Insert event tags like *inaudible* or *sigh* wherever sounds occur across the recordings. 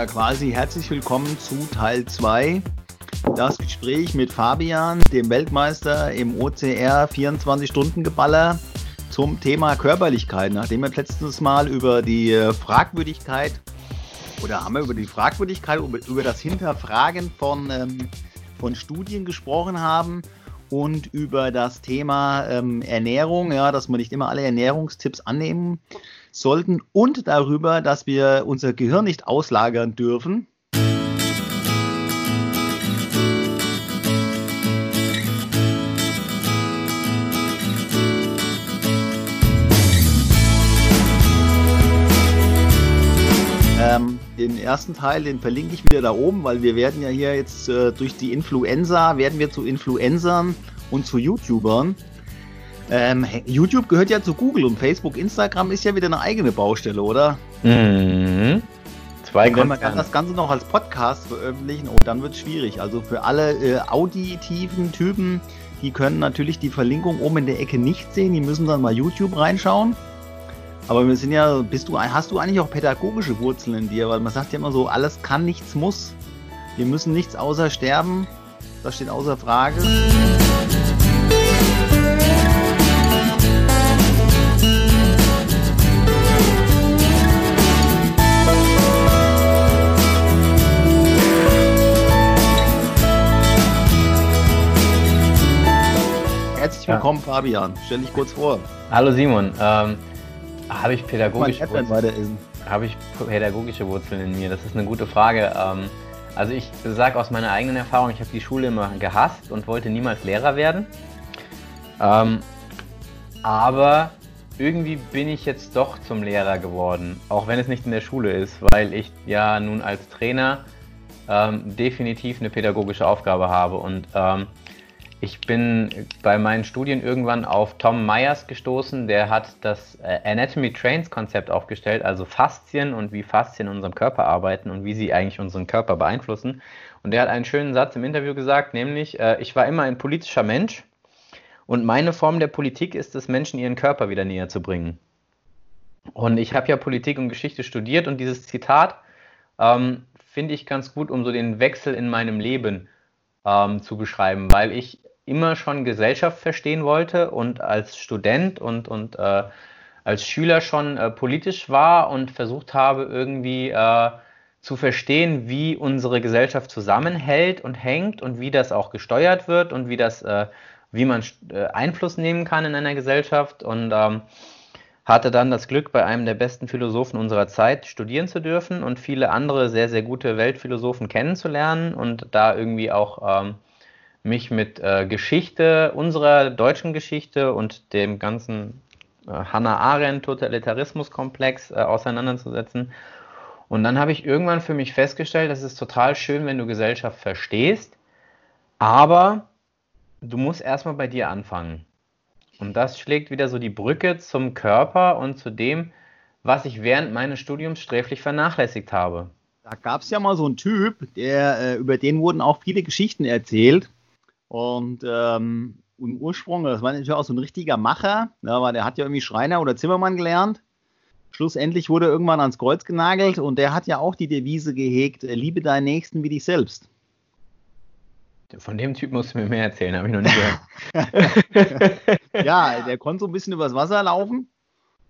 Ja, quasi herzlich willkommen zu Teil 2. Das Gespräch mit Fabian, dem Weltmeister im OCR 24-Stunden-Geballer zum Thema Körperlichkeit. Nachdem wir letztes Mal über die äh, Fragwürdigkeit oder haben wir über die Fragwürdigkeit, über das Hinterfragen von, ähm, von Studien gesprochen haben und über das Thema ähm, Ernährung, ja, dass wir nicht immer alle Ernährungstipps annehmen sollten und darüber, dass wir unser Gehirn nicht auslagern dürfen. Ähm, den ersten Teil, den verlinke ich wieder da oben, weil wir werden ja hier jetzt äh, durch die Influenza, werden wir zu Influencern und zu YouTubern. Ähm, YouTube gehört ja zu Google und Facebook, Instagram ist ja wieder eine eigene Baustelle, oder? Mhm. Zwei und wenn wir das Ganze noch als Podcast veröffentlichen, oh, dann wird es schwierig. Also für alle äh, auditiven Typen, die können natürlich die Verlinkung oben in der Ecke nicht sehen. Die müssen dann mal YouTube reinschauen. Aber wir sind ja, bist du, hast du eigentlich auch pädagogische Wurzeln in dir? Weil man sagt ja immer so, alles kann, nichts muss. Wir müssen nichts außer sterben. Das steht außer Frage. Willkommen. Fabian. Stell dich kurz vor. Hallo Simon. Ähm, habe ich pädagogische Wurzeln? Habe ich pädagogische Wurzeln in mir? Das ist eine gute Frage. Ähm, also ich sage aus meiner eigenen Erfahrung, ich habe die Schule immer gehasst und wollte niemals Lehrer werden. Ähm, aber irgendwie bin ich jetzt doch zum Lehrer geworden, auch wenn es nicht in der Schule ist, weil ich ja nun als Trainer ähm, definitiv eine pädagogische Aufgabe habe und ähm, ich bin bei meinen Studien irgendwann auf Tom Myers gestoßen, der hat das äh, Anatomy Trains Konzept aufgestellt, also Faszien und wie Faszien in unserem Körper arbeiten und wie sie eigentlich unseren Körper beeinflussen. Und der hat einen schönen Satz im Interview gesagt, nämlich, äh, ich war immer ein politischer Mensch und meine Form der Politik ist es, Menschen ihren Körper wieder näher zu bringen. Und ich habe ja Politik und Geschichte studiert und dieses Zitat ähm, finde ich ganz gut, um so den Wechsel in meinem Leben ähm, zu beschreiben, weil ich immer schon Gesellschaft verstehen wollte und als Student und, und äh, als Schüler schon äh, politisch war und versucht habe, irgendwie äh, zu verstehen, wie unsere Gesellschaft zusammenhält und hängt und wie das auch gesteuert wird und wie das, äh, wie man äh, Einfluss nehmen kann in einer Gesellschaft. Und ähm, hatte dann das Glück, bei einem der besten Philosophen unserer Zeit studieren zu dürfen und viele andere sehr, sehr gute Weltphilosophen kennenzulernen und da irgendwie auch ähm, mich mit äh, Geschichte, unserer deutschen Geschichte und dem ganzen äh, Hannah Arendt Totalitarismuskomplex äh, auseinanderzusetzen. Und dann habe ich irgendwann für mich festgestellt, das ist total schön, wenn du Gesellschaft verstehst, aber du musst erstmal bei dir anfangen. Und das schlägt wieder so die Brücke zum Körper und zu dem, was ich während meines Studiums sträflich vernachlässigt habe. Da gab es ja mal so einen Typ, der, äh, über den wurden auch viele Geschichten erzählt. Und ähm, im Ursprung, das war natürlich auch so ein richtiger Macher, ja, weil der hat ja irgendwie Schreiner oder Zimmermann gelernt. Schlussendlich wurde er irgendwann ans Kreuz genagelt und der hat ja auch die Devise gehegt, äh, liebe deinen Nächsten wie dich selbst. Von dem Typ musst du mir mehr erzählen, habe ich noch nie gehört. *laughs* ja, der konnte so ein bisschen übers Wasser laufen.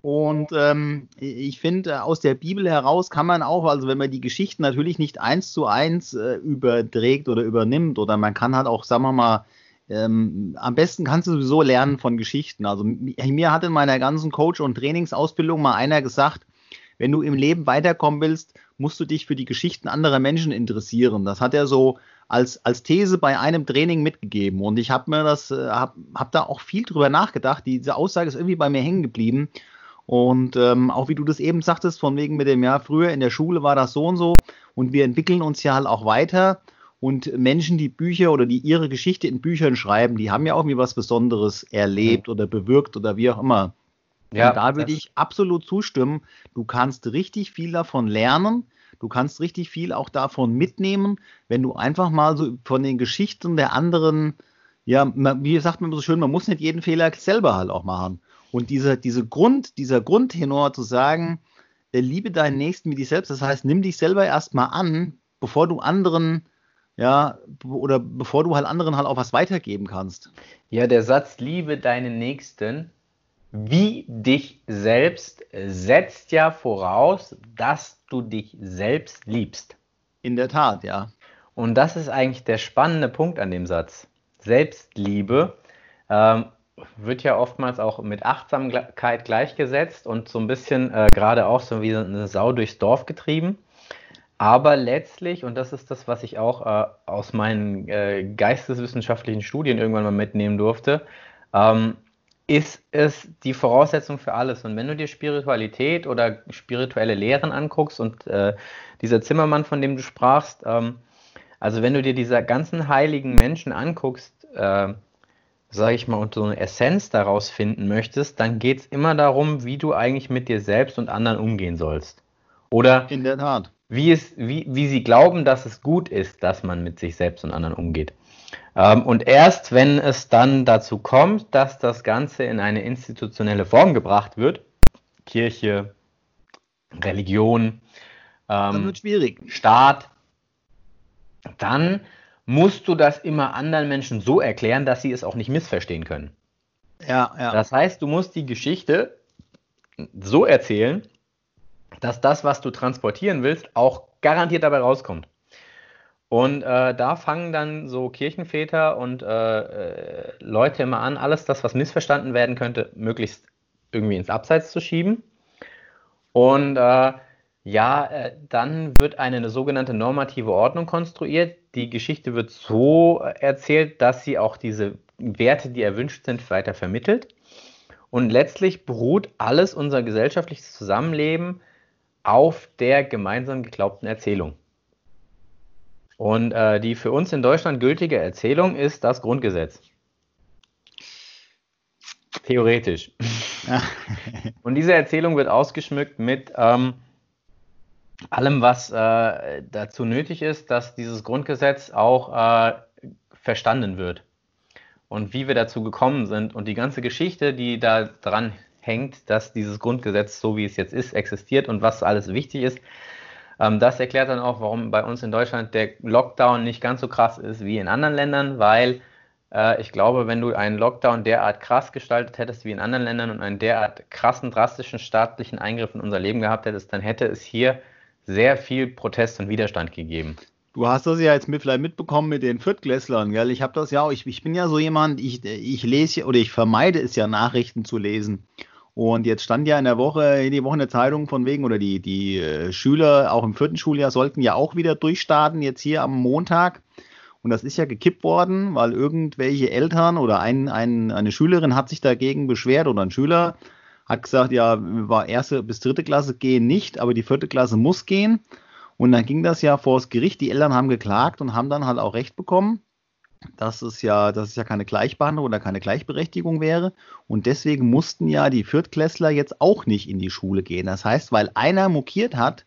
Und ähm, ich finde, aus der Bibel heraus kann man auch, also wenn man die Geschichten natürlich nicht eins zu eins äh, überträgt oder übernimmt, oder man kann halt auch, sagen wir mal, ähm, am besten kannst du sowieso lernen von Geschichten. Also mir hat in meiner ganzen Coach- und Trainingsausbildung mal einer gesagt, wenn du im Leben weiterkommen willst, musst du dich für die Geschichten anderer Menschen interessieren. Das hat er so als, als These bei einem Training mitgegeben. Und ich habe mir das, äh, habe hab da auch viel drüber nachgedacht. Diese Aussage ist irgendwie bei mir hängen geblieben. Und ähm, auch wie du das eben sagtest, von wegen mit dem Jahr früher in der Schule war das so und so. Und wir entwickeln uns ja halt auch weiter. Und Menschen, die Bücher oder die ihre Geschichte in Büchern schreiben, die haben ja auch irgendwie was Besonderes erlebt oder bewirkt oder wie auch immer. Ja, und da würde ich absolut zustimmen. Du kannst richtig viel davon lernen. Du kannst richtig viel auch davon mitnehmen, wenn du einfach mal so von den Geschichten der anderen, ja, wie sagt man so schön, man muss nicht jeden Fehler selber halt auch machen. Und dieser, diese Grund, dieser Grundtenor zu sagen, äh, liebe deinen Nächsten wie dich selbst. Das heißt, nimm dich selber erstmal an, bevor du anderen, ja, oder bevor du halt anderen halt auch was weitergeben kannst. Ja, der Satz, liebe deinen Nächsten wie dich selbst setzt ja voraus, dass du dich selbst liebst. In der Tat, ja. Und das ist eigentlich der spannende Punkt an dem Satz. Selbstliebe ähm, wird ja oftmals auch mit Achtsamkeit gleichgesetzt und so ein bisschen äh, gerade auch so wie eine Sau durchs Dorf getrieben. Aber letztlich, und das ist das, was ich auch äh, aus meinen äh, geisteswissenschaftlichen Studien irgendwann mal mitnehmen durfte, ähm, ist es die Voraussetzung für alles. Und wenn du dir Spiritualität oder spirituelle Lehren anguckst und äh, dieser Zimmermann, von dem du sprachst, ähm, also wenn du dir diese ganzen heiligen Menschen anguckst, äh, sage ich mal, und so eine Essenz daraus finden möchtest, dann geht es immer darum, wie du eigentlich mit dir selbst und anderen umgehen sollst. Oder in der Tat. Wie, es, wie, wie sie glauben, dass es gut ist, dass man mit sich selbst und anderen umgeht. Ähm, und erst wenn es dann dazu kommt, dass das Ganze in eine institutionelle Form gebracht wird, Kirche, Religion, ähm, Staat, dann musst du das immer anderen Menschen so erklären, dass sie es auch nicht missverstehen können. Ja, ja. Das heißt, du musst die Geschichte so erzählen, dass das, was du transportieren willst, auch garantiert dabei rauskommt. Und äh, da fangen dann so Kirchenväter und äh, äh, Leute immer an, alles das, was missverstanden werden könnte, möglichst irgendwie ins Abseits zu schieben. Und äh, ja, äh, dann wird eine sogenannte normative Ordnung konstruiert. Die Geschichte wird so erzählt, dass sie auch diese Werte, die erwünscht sind, weiter vermittelt. Und letztlich beruht alles unser gesellschaftliches Zusammenleben auf der gemeinsam geglaubten Erzählung. Und äh, die für uns in Deutschland gültige Erzählung ist das Grundgesetz. Theoretisch. *laughs* Und diese Erzählung wird ausgeschmückt mit ähm, allem, was äh, dazu nötig ist, dass dieses Grundgesetz auch äh, verstanden wird. Und wie wir dazu gekommen sind und die ganze Geschichte, die da dran hängt, dass dieses Grundgesetz, so wie es jetzt ist, existiert und was alles wichtig ist, ähm, das erklärt dann auch, warum bei uns in Deutschland der Lockdown nicht ganz so krass ist wie in anderen Ländern, weil äh, ich glaube, wenn du einen Lockdown derart krass gestaltet hättest wie in anderen Ländern und einen derart krassen, drastischen staatlichen Eingriff in unser Leben gehabt hättest, dann hätte es hier sehr viel Protest und Widerstand gegeben. Du hast das ja jetzt mit, vielleicht mitbekommen mit den Viertklässlern, gell? Ich habe das ja ich, ich bin ja so jemand, ich, ich lese oder ich vermeide es ja, Nachrichten zu lesen. Und jetzt stand ja in der Woche, in die Woche in der Zeitung von wegen, oder die, die äh, Schüler auch im vierten Schuljahr sollten ja auch wieder durchstarten, jetzt hier am Montag. Und das ist ja gekippt worden, weil irgendwelche Eltern oder ein, ein, eine Schülerin hat sich dagegen beschwert oder ein Schüler hat gesagt, ja, war erste bis dritte Klasse gehen nicht, aber die vierte Klasse muss gehen. Und dann ging das ja vor das Gericht. Die Eltern haben geklagt und haben dann halt auch Recht bekommen dass es ja, dass es ja keine Gleichbehandlung oder keine Gleichberechtigung wäre. Und deswegen mussten ja die Viertklässler jetzt auch nicht in die Schule gehen. Das heißt, weil einer mokiert hat,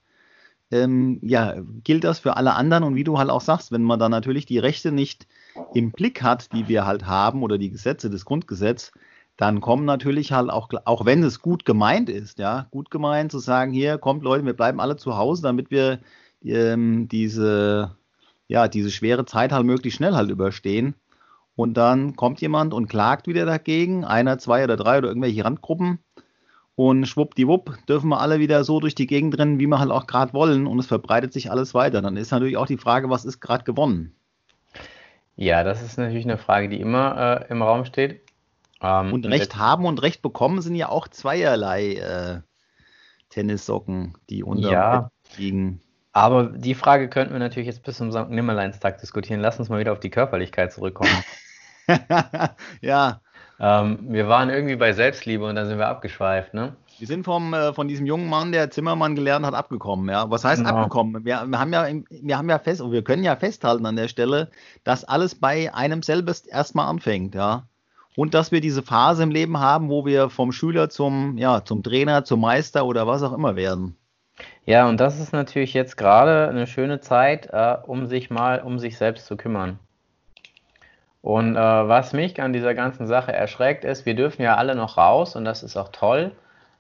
ähm, ja, gilt das für alle anderen. Und wie du halt auch sagst, wenn man dann natürlich die Rechte nicht im Blick hat, die wir halt haben, oder die Gesetze des Grundgesetzes, dann kommen natürlich halt auch, auch wenn es gut gemeint ist, ja, gut gemeint zu sagen, hier kommt Leute, wir bleiben alle zu Hause, damit wir ähm, diese ja, diese schwere Zeit halt möglichst schnell halt überstehen. Und dann kommt jemand und klagt wieder dagegen, einer, zwei oder drei oder irgendwelche Randgruppen. Und schwuppdiwupp dürfen wir alle wieder so durch die Gegend rennen, wie wir halt auch gerade wollen. Und es verbreitet sich alles weiter. Dann ist natürlich auch die Frage, was ist gerade gewonnen? Ja, das ist natürlich eine Frage, die immer äh, im Raum steht. Ähm, und Recht haben und Recht bekommen sind ja auch zweierlei äh, Tennissocken, die unter ja, liegen. Aber die Frage könnten wir natürlich jetzt bis zum St. Nimmerleinstag diskutieren. Lass uns mal wieder auf die Körperlichkeit zurückkommen. *laughs* ja. Ähm, wir waren irgendwie bei Selbstliebe und dann sind wir abgeschweift, ne? Wir sind vom, äh, von diesem jungen Mann, der Zimmermann gelernt hat, abgekommen. Ja? Was heißt genau. abgekommen? Wir, wir, haben ja, wir haben ja fest, wir können ja festhalten an der Stelle, dass alles bei einem selbst erstmal anfängt, ja. Und dass wir diese Phase im Leben haben, wo wir vom Schüler zum, ja, zum Trainer, zum Meister oder was auch immer werden. Ja, und das ist natürlich jetzt gerade eine schöne Zeit, äh, um sich mal um sich selbst zu kümmern. Und äh, was mich an dieser ganzen Sache erschreckt, ist, wir dürfen ja alle noch raus und das ist auch toll.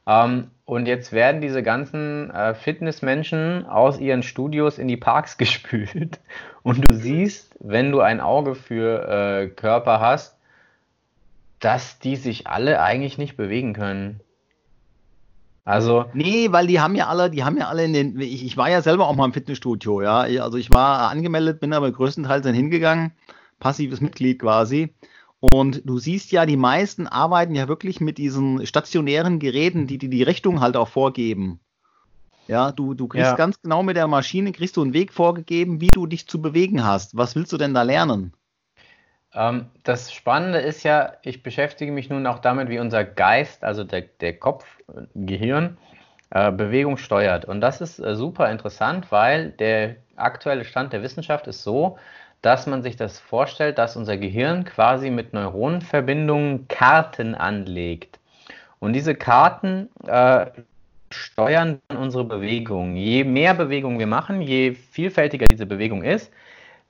Ähm, und jetzt werden diese ganzen äh, Fitnessmenschen aus ihren Studios in die Parks *laughs* gespült. Und du siehst, wenn du ein Auge für äh, Körper hast, dass die sich alle eigentlich nicht bewegen können. Also. Nee, weil die haben ja alle, die haben ja alle in den. Ich, ich war ja selber auch mal im Fitnessstudio, ja. Also ich war angemeldet, bin aber größtenteils dann hingegangen. Passives Mitglied quasi. Und du siehst ja, die meisten arbeiten ja wirklich mit diesen stationären Geräten, die die, die Richtung halt auch vorgeben. Ja, du, du kriegst ja. ganz genau mit der Maschine, kriegst du einen Weg vorgegeben, wie du dich zu bewegen hast. Was willst du denn da lernen? Ähm, das Spannende ist ja, ich beschäftige mich nun auch damit, wie unser Geist, also der, der Kopf, Gehirn, äh, Bewegung steuert. Und das ist äh, super interessant, weil der aktuelle Stand der Wissenschaft ist so, dass man sich das vorstellt, dass unser Gehirn quasi mit Neuronenverbindungen Karten anlegt. Und diese Karten äh, steuern unsere Bewegung. Je mehr Bewegung wir machen, je vielfältiger diese Bewegung ist,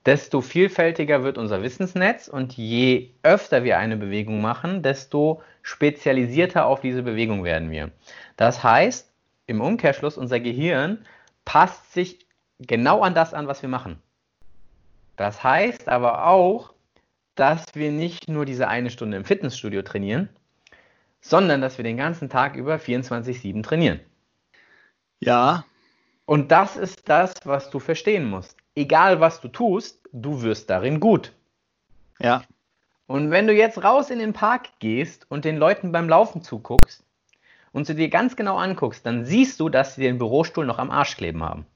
desto vielfältiger wird unser Wissensnetz und je öfter wir eine Bewegung machen, desto spezialisierter auf diese Bewegung werden wir. Das heißt, im Umkehrschluss, unser Gehirn passt sich genau an das an, was wir machen. Das heißt aber auch, dass wir nicht nur diese eine Stunde im Fitnessstudio trainieren, sondern dass wir den ganzen Tag über 24-7 trainieren. Ja. Und das ist das, was du verstehen musst. Egal was du tust, du wirst darin gut. Ja. Und wenn du jetzt raus in den Park gehst und den Leuten beim Laufen zuguckst und sie dir ganz genau anguckst, dann siehst du, dass sie den Bürostuhl noch am Arsch kleben haben.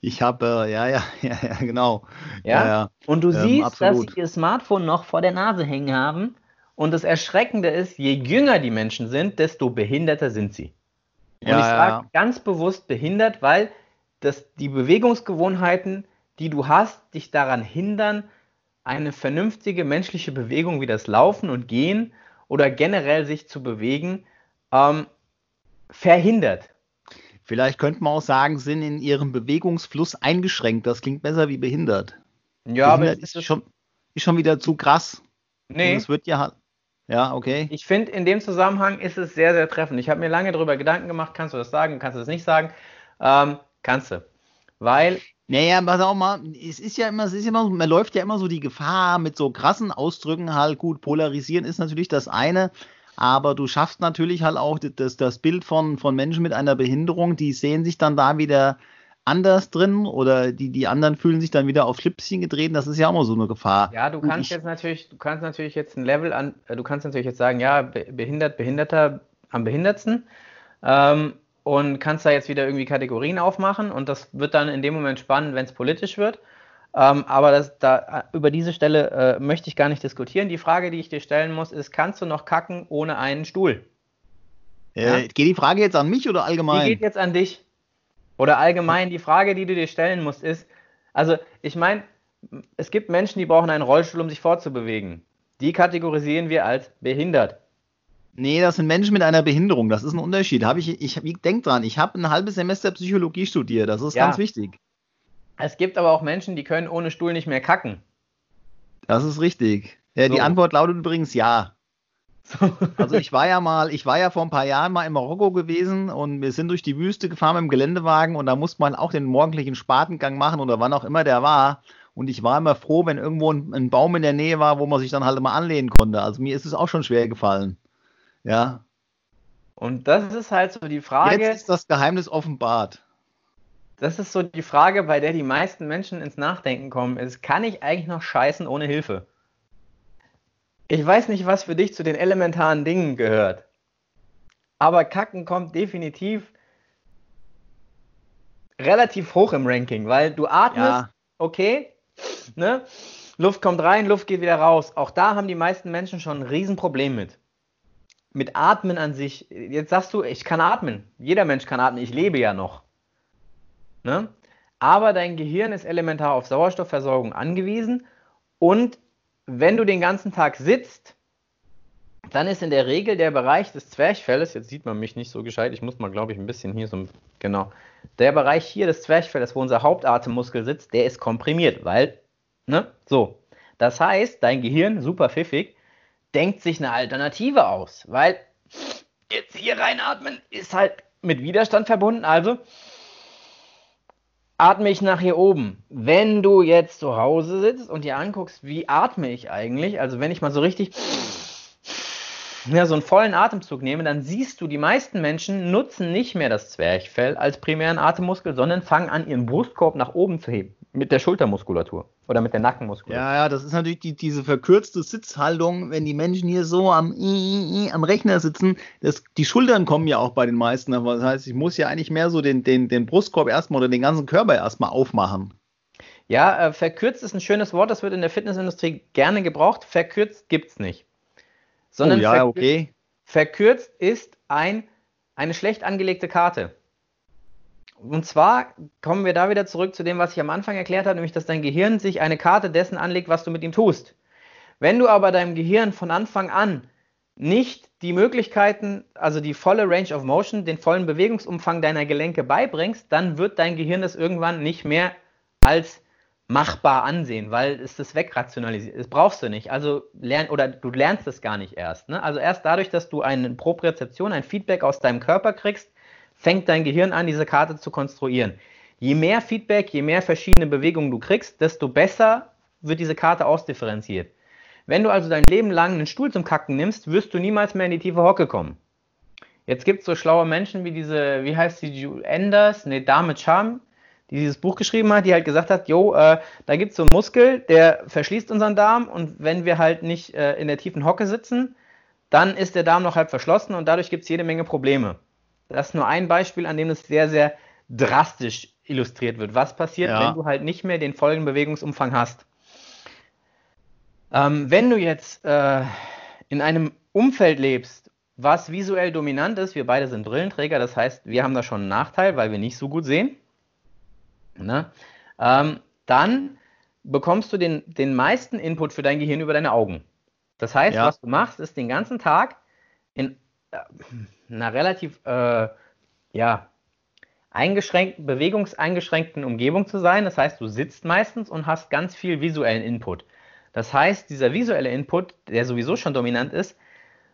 Ich habe, äh, ja, ja, *laughs* ja, ja, genau. Ja, ja, ja. Und du ähm, siehst, absolut. dass sie ihr Smartphone noch vor der Nase hängen haben. Und das Erschreckende ist, je jünger die Menschen sind, desto behinderter sind sie. Und ja, ich sage ganz bewusst behindert, weil das, die Bewegungsgewohnheiten, die du hast, dich daran hindern, eine vernünftige menschliche Bewegung wie das Laufen und Gehen oder generell sich zu bewegen, ähm, verhindert. Vielleicht könnte man auch sagen, sind in ihrem Bewegungsfluss eingeschränkt. Das klingt besser wie behindert. Ja, behindert aber ist schon, ist schon wieder zu krass. Nee. Es wird ja ja, okay. Ich finde, in dem Zusammenhang ist es sehr, sehr treffend. Ich habe mir lange darüber Gedanken gemacht, kannst du das sagen, kannst du das nicht sagen? Ähm, kannst du. Weil. Naja, pass auch mal, es ist ja immer, es ist immer, man läuft ja immer so die Gefahr mit so krassen Ausdrücken halt, gut, polarisieren ist natürlich das eine, aber du schaffst natürlich halt auch das, das Bild von, von Menschen mit einer Behinderung, die sehen sich dann da wieder anders drin oder die, die anderen fühlen sich dann wieder auf Schlipschen gedreht. Das ist ja auch mal so eine Gefahr. Ja, du kannst jetzt natürlich, du kannst natürlich jetzt ein Level an, äh, du kannst natürlich jetzt sagen, ja, behindert, Behinderter am behindertsten. Ähm, und kannst da jetzt wieder irgendwie Kategorien aufmachen und das wird dann in dem Moment spannend, wenn es politisch wird. Ähm, aber das, da, über diese Stelle äh, möchte ich gar nicht diskutieren. Die Frage, die ich dir stellen muss, ist: Kannst du noch kacken ohne einen Stuhl? Äh, ja? Geht die Frage jetzt an mich oder allgemein? Die geht jetzt an dich. Oder allgemein, die Frage, die du dir stellen musst, ist: Also, ich meine, es gibt Menschen, die brauchen einen Rollstuhl, um sich fortzubewegen. Die kategorisieren wir als behindert. Nee, das sind Menschen mit einer Behinderung. Das ist ein Unterschied. Hab ich, ich, ich denk dran, ich habe ein halbes Semester Psychologie studiert. Das ist ja. ganz wichtig. Es gibt aber auch Menschen, die können ohne Stuhl nicht mehr kacken. Das ist richtig. Ja, so. Die Antwort lautet übrigens ja. *laughs* Also ich war ja mal, ich war ja vor ein paar Jahren mal in Marokko gewesen und wir sind durch die Wüste gefahren mit dem Geländewagen und da musste man auch den morgendlichen Spatengang machen oder wann auch immer der war. Und ich war immer froh, wenn irgendwo ein, ein Baum in der Nähe war, wo man sich dann halt mal anlehnen konnte. Also mir ist es auch schon schwer gefallen. Ja. Und das ist halt so die Frage. Jetzt ist das Geheimnis offenbart das ist so die Frage, bei der die meisten Menschen ins Nachdenken kommen, ist, kann ich eigentlich noch scheißen ohne Hilfe? Ich weiß nicht, was für dich zu den elementaren Dingen gehört. Aber Kacken kommt definitiv relativ hoch im Ranking, weil du atmest, ja. okay, ne? Luft kommt rein, Luft geht wieder raus. Auch da haben die meisten Menschen schon ein Riesenproblem mit. Mit Atmen an sich. Jetzt sagst du, ich kann atmen. Jeder Mensch kann atmen. Ich lebe ja noch. Ne? Aber dein Gehirn ist elementar auf Sauerstoffversorgung angewiesen und wenn du den ganzen Tag sitzt, dann ist in der Regel der Bereich des Zwerchfelles, jetzt sieht man mich nicht so gescheit, ich muss mal, glaube ich, ein bisschen hier so, genau, der Bereich hier des Zwerchfelles, wo unser Hauptatemmuskel sitzt, der ist komprimiert, weil, ne, so. Das heißt, dein Gehirn, super pfiffig, denkt sich eine Alternative aus, weil jetzt hier reinatmen ist halt mit Widerstand verbunden. Also atme ich nach hier oben. Wenn du jetzt zu Hause sitzt und dir anguckst, wie atme ich eigentlich, also wenn ich mal so richtig ja, so einen vollen Atemzug nehme, dann siehst du, die meisten Menschen nutzen nicht mehr das Zwerchfell als primären Atemmuskel, sondern fangen an, ihren Brustkorb nach oben zu heben. Mit der Schultermuskulatur oder mit der Nackenmuskulatur. Ja, ja, das ist natürlich die, diese verkürzte Sitzhaltung, wenn die Menschen hier so am, am Rechner sitzen. Das, die Schultern kommen ja auch bei den meisten. Das heißt, ich muss ja eigentlich mehr so den, den, den Brustkorb erstmal oder den ganzen Körper erstmal aufmachen. Ja, äh, verkürzt ist ein schönes Wort, das wird in der Fitnessindustrie gerne gebraucht. Verkürzt gibt es nicht sondern oh, ja, verkürzt, okay. verkürzt ist ein, eine schlecht angelegte Karte. Und zwar kommen wir da wieder zurück zu dem, was ich am Anfang erklärt habe, nämlich dass dein Gehirn sich eine Karte dessen anlegt, was du mit ihm tust. Wenn du aber deinem Gehirn von Anfang an nicht die Möglichkeiten, also die volle Range of Motion, den vollen Bewegungsumfang deiner Gelenke beibringst, dann wird dein Gehirn das irgendwann nicht mehr als machbar ansehen, weil es das wegrationalisiert. Das brauchst du nicht. Also lern oder du lernst es gar nicht erst. Ne? Also erst dadurch, dass du eine Propriozeption, ein Feedback aus deinem Körper kriegst, fängt dein Gehirn an, diese Karte zu konstruieren. Je mehr Feedback, je mehr verschiedene Bewegungen du kriegst, desto besser wird diese Karte ausdifferenziert. Wenn du also dein Leben lang einen Stuhl zum Kacken nimmst, wirst du niemals mehr in die tiefe Hocke kommen. Jetzt gibt es so schlaue Menschen wie diese, wie heißt sie, Jules Enders, ne, Dame Charm, die dieses Buch geschrieben hat, die halt gesagt hat, jo, äh, da gibt es so einen Muskel, der verschließt unseren Darm und wenn wir halt nicht äh, in der tiefen Hocke sitzen, dann ist der Darm noch halb verschlossen und dadurch gibt es jede Menge Probleme. Das ist nur ein Beispiel, an dem es sehr, sehr drastisch illustriert wird. Was passiert, ja. wenn du halt nicht mehr den vollen Bewegungsumfang hast? Ähm, wenn du jetzt äh, in einem Umfeld lebst, was visuell dominant ist, wir beide sind Brillenträger, das heißt, wir haben da schon einen Nachteil, weil wir nicht so gut sehen. Ne? Ähm, dann bekommst du den, den meisten Input für dein Gehirn über deine Augen. Das heißt, ja. was du machst, ist den ganzen Tag in äh, einer relativ äh, ja, eingeschränkten, bewegungseingeschränkten Umgebung zu sein. Das heißt, du sitzt meistens und hast ganz viel visuellen Input. Das heißt, dieser visuelle Input, der sowieso schon dominant ist,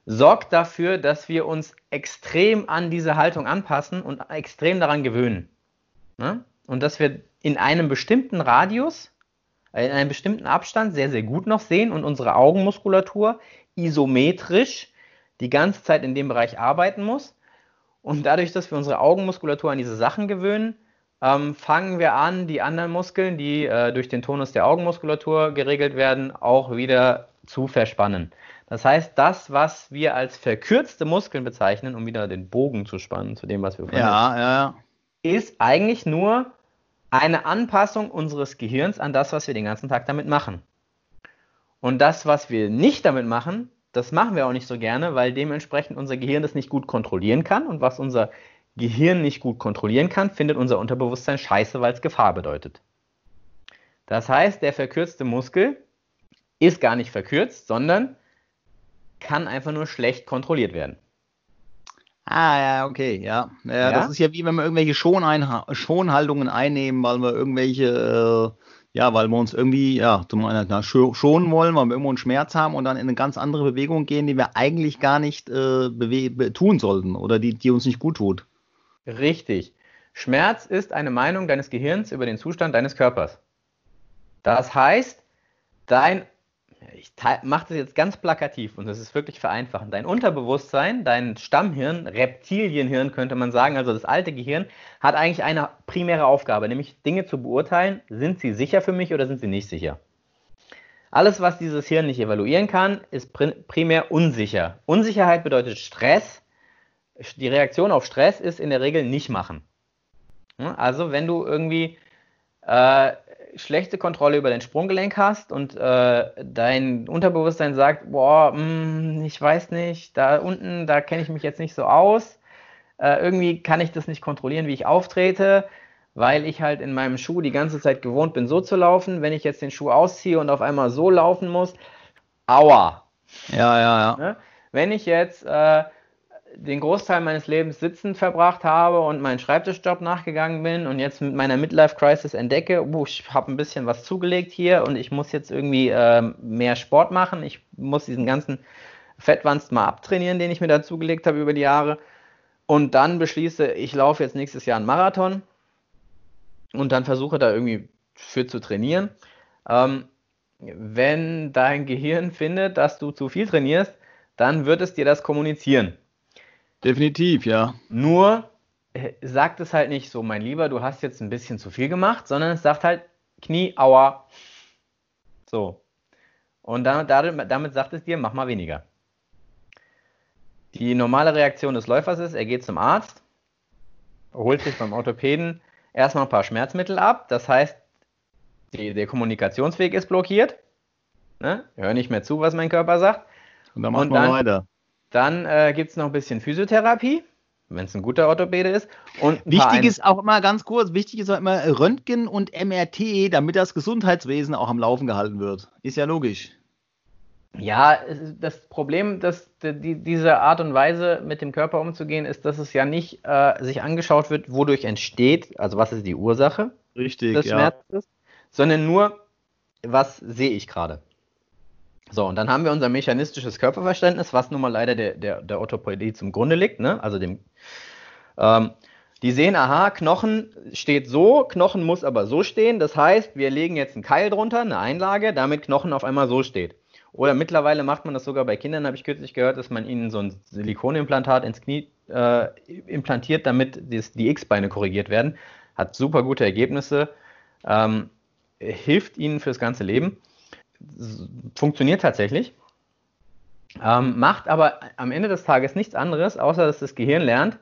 sorgt dafür, dass wir uns extrem an diese Haltung anpassen und extrem daran gewöhnen. Ne? und dass wir in einem bestimmten Radius, äh, in einem bestimmten Abstand sehr, sehr gut noch sehen und unsere Augenmuskulatur isometrisch die ganze Zeit in dem Bereich arbeiten muss. Und dadurch, dass wir unsere Augenmuskulatur an diese Sachen gewöhnen, ähm, fangen wir an, die anderen Muskeln, die äh, durch den Tonus der Augenmuskulatur geregelt werden, auch wieder zu verspannen. Das heißt, das, was wir als verkürzte Muskeln bezeichnen, um wieder den Bogen zu spannen zu dem, was wir vorhin ja, ja, ja. ist eigentlich nur eine Anpassung unseres Gehirns an das, was wir den ganzen Tag damit machen. Und das, was wir nicht damit machen, das machen wir auch nicht so gerne, weil dementsprechend unser Gehirn das nicht gut kontrollieren kann. Und was unser Gehirn nicht gut kontrollieren kann, findet unser Unterbewusstsein scheiße, weil es Gefahr bedeutet. Das heißt, der verkürzte Muskel ist gar nicht verkürzt, sondern kann einfach nur schlecht kontrolliert werden. Ah, ja, okay, ja. ja. ja. Das ist ja wie wenn wir irgendwelche Schoneinha Schonhaltungen einnehmen, weil wir irgendwelche, äh, ja, weil wir uns irgendwie, ja, zum einen na, schonen wollen, weil wir irgendwo einen Schmerz haben und dann in eine ganz andere Bewegung gehen, die wir eigentlich gar nicht äh, tun sollten oder die, die uns nicht gut tut. Richtig. Schmerz ist eine Meinung deines Gehirns über den Zustand deines Körpers. Das heißt, dein ich mache das jetzt ganz plakativ und das ist wirklich vereinfachend. Dein Unterbewusstsein, dein Stammhirn, Reptilienhirn könnte man sagen, also das alte Gehirn, hat eigentlich eine primäre Aufgabe, nämlich Dinge zu beurteilen, sind sie sicher für mich oder sind sie nicht sicher. Alles, was dieses Hirn nicht evaluieren kann, ist primär unsicher. Unsicherheit bedeutet Stress. Die Reaktion auf Stress ist in der Regel nicht machen. Also wenn du irgendwie äh, schlechte Kontrolle über dein Sprunggelenk hast und äh, dein Unterbewusstsein sagt, boah, mh, hm, ich weiß nicht, da unten, da kenne ich mich jetzt nicht so aus. Äh, irgendwie kann ich das nicht kontrollieren, wie ich auftrete, weil ich halt in meinem Schuh die ganze Zeit gewohnt bin, so zu laufen. Wenn ich jetzt den Schuh ausziehe und auf einmal so laufen muss, aua. Ja, ja, ja. Ne? Wenn ich jetzt äh, den Großteil meines Lebens sitzend verbracht habe und meinen Schreibtischjob nachgegangen bin und jetzt mit meiner Midlife-Crisis entdecke, oh, ich habe ein bisschen was zugelegt hier und ich muss jetzt irgendwie äh, mehr Sport machen, ich muss diesen ganzen Fettwanst mal abtrainieren, den ich mir dazugelegt habe über die Jahre. Und dann beschließe, ich laufe jetzt nächstes Jahr einen Marathon und dann versuche da irgendwie für zu trainieren. Ähm, wenn dein Gehirn findet, dass du zu viel trainierst, dann wird es dir das kommunizieren. Definitiv, ja. Nur äh, sagt es halt nicht so, mein Lieber, du hast jetzt ein bisschen zu viel gemacht, sondern es sagt halt Knie, aua. So. Und damit, damit sagt es dir, mach mal weniger. Die normale Reaktion des Läufers ist, er geht zum Arzt, holt sich beim Orthopäden erstmal ein paar Schmerzmittel ab. Das heißt, die, der Kommunikationsweg ist blockiert. Ne? Hör nicht mehr zu, was mein Körper sagt. Und dann machen wir weiter. Dann äh, gibt es noch ein bisschen Physiotherapie, wenn es ein guter Orthopäde ist. Und wichtig ist auch immer ganz kurz, wichtig ist auch immer Röntgen und MRT, damit das Gesundheitswesen auch am Laufen gehalten wird. Ist ja logisch. Ja, das Problem, dass die, diese Art und Weise mit dem Körper umzugehen, ist, dass es ja nicht äh, sich angeschaut wird, wodurch entsteht, also was ist die Ursache Richtig, des Schmerzes, ja. sondern nur, was sehe ich gerade. So, und dann haben wir unser mechanistisches Körperverständnis, was nun mal leider der, der, der Orthopädie zum Grunde liegt, ne? also dem. Ähm, die sehen, aha, Knochen steht so, Knochen muss aber so stehen. Das heißt, wir legen jetzt einen Keil drunter, eine Einlage, damit Knochen auf einmal so steht. Oder mittlerweile macht man das sogar bei Kindern, habe ich kürzlich gehört, dass man ihnen so ein Silikonimplantat ins Knie äh, implantiert, damit die X-Beine korrigiert werden. Hat super gute Ergebnisse, ähm, hilft ihnen fürs ganze Leben funktioniert tatsächlich, ähm, macht aber am Ende des Tages nichts anderes, außer dass das Gehirn lernt,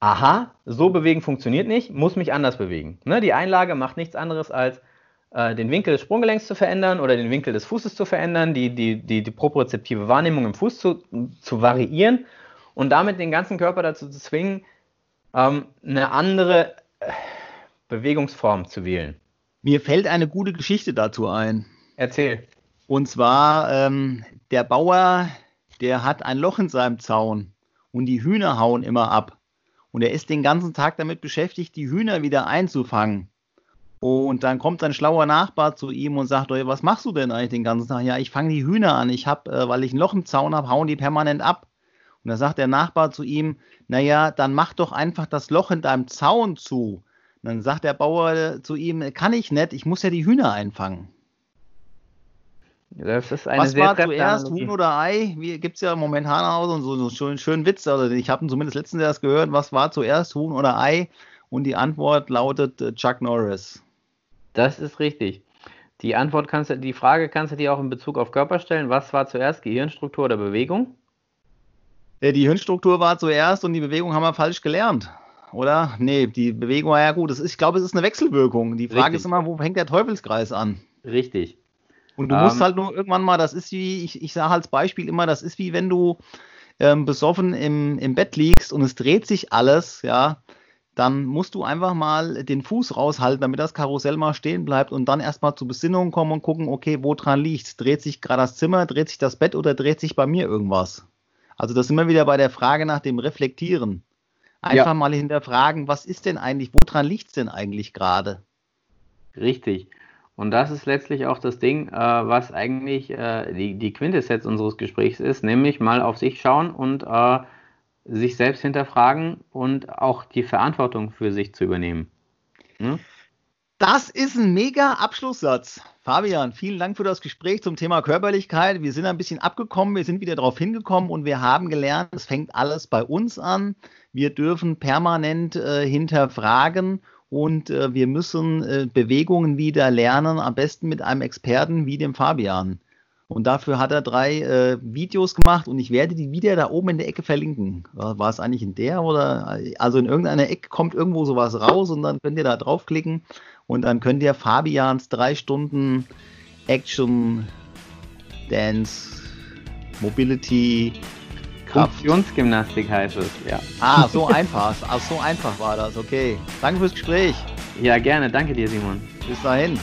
aha, so bewegen funktioniert nicht, muss mich anders bewegen. Ne? Die Einlage macht nichts anderes als äh, den Winkel des Sprunggelenks zu verändern oder den Winkel des Fußes zu verändern, die, die, die, die propriozeptive Wahrnehmung im Fuß zu, zu variieren und damit den ganzen Körper dazu zu zwingen, ähm, eine andere äh, Bewegungsform zu wählen. Mir fällt eine gute Geschichte dazu ein. Erzähl. Und zwar, ähm, der Bauer, der hat ein Loch in seinem Zaun und die Hühner hauen immer ab. Und er ist den ganzen Tag damit beschäftigt, die Hühner wieder einzufangen. Und dann kommt ein schlauer Nachbar zu ihm und sagt, was machst du denn eigentlich den ganzen Tag? Ja, ich fange die Hühner an. Ich habe, äh, weil ich ein Loch im Zaun habe, hauen die permanent ab. Und da sagt der Nachbar zu ihm, naja, dann mach doch einfach das Loch in deinem Zaun zu. Und dann sagt der Bauer zu ihm, kann ich nicht, ich muss ja die Hühner einfangen. Das ist eine Was war zuerst, Huhn oder Ei? Wie gibt es ja momentan auch so, so einen schönen, schönen Witz. Also ich habe zumindest letztens erst gehört, was war zuerst, Huhn oder Ei? Und die Antwort lautet äh, Chuck Norris. Das ist richtig. Die Antwort kannst du, die Frage kannst du dir auch in Bezug auf Körper stellen. Was war zuerst, Gehirnstruktur oder Bewegung? Die Hirnstruktur war zuerst und die Bewegung haben wir falsch gelernt. Oder? Nee, die Bewegung war ja gut. Ist, ich glaube, es ist eine Wechselwirkung. Die Frage Richtig. ist immer, wo fängt der Teufelskreis an? Richtig. Und du um, musst ähm. halt nur irgendwann mal, das ist wie, ich, ich sage als Beispiel immer, das ist wie wenn du ähm, besoffen im, im Bett liegst und es dreht sich alles, ja, dann musst du einfach mal den Fuß raushalten, damit das Karussell mal stehen bleibt und dann erstmal zur Besinnung kommen und gucken, okay, wo dran liegt Dreht sich gerade das Zimmer, dreht sich das Bett oder dreht sich bei mir irgendwas? Also das sind wir wieder bei der Frage nach dem Reflektieren. Einfach ja. mal hinterfragen, was ist denn eigentlich, woran liegt es denn eigentlich gerade? Richtig. Und das ist letztlich auch das Ding, äh, was eigentlich äh, die, die Quintessenz unseres Gesprächs ist, nämlich mal auf sich schauen und äh, sich selbst hinterfragen und auch die Verantwortung für sich zu übernehmen. Hm? Das ist ein mega Abschlusssatz. Fabian, vielen Dank für das Gespräch zum Thema Körperlichkeit. Wir sind ein bisschen abgekommen, wir sind wieder darauf hingekommen und wir haben gelernt, es fängt alles bei uns an. Wir dürfen permanent äh, hinterfragen und äh, wir müssen äh, Bewegungen wieder lernen, am besten mit einem Experten wie dem Fabian. Und dafür hat er drei äh, Videos gemacht und ich werde die wieder da oben in der Ecke verlinken. War es eigentlich in der oder? Also in irgendeiner Ecke kommt irgendwo sowas raus und dann könnt ihr da draufklicken und dann könnt ihr Fabians drei Stunden Action, Dance, Mobility, Funktionsgymnastik heißt es, ja. Ah, *laughs* so einfach. Ach, so einfach war das. Okay. Danke fürs Gespräch. Ja, gerne. Danke dir, Simon. Bis dahin.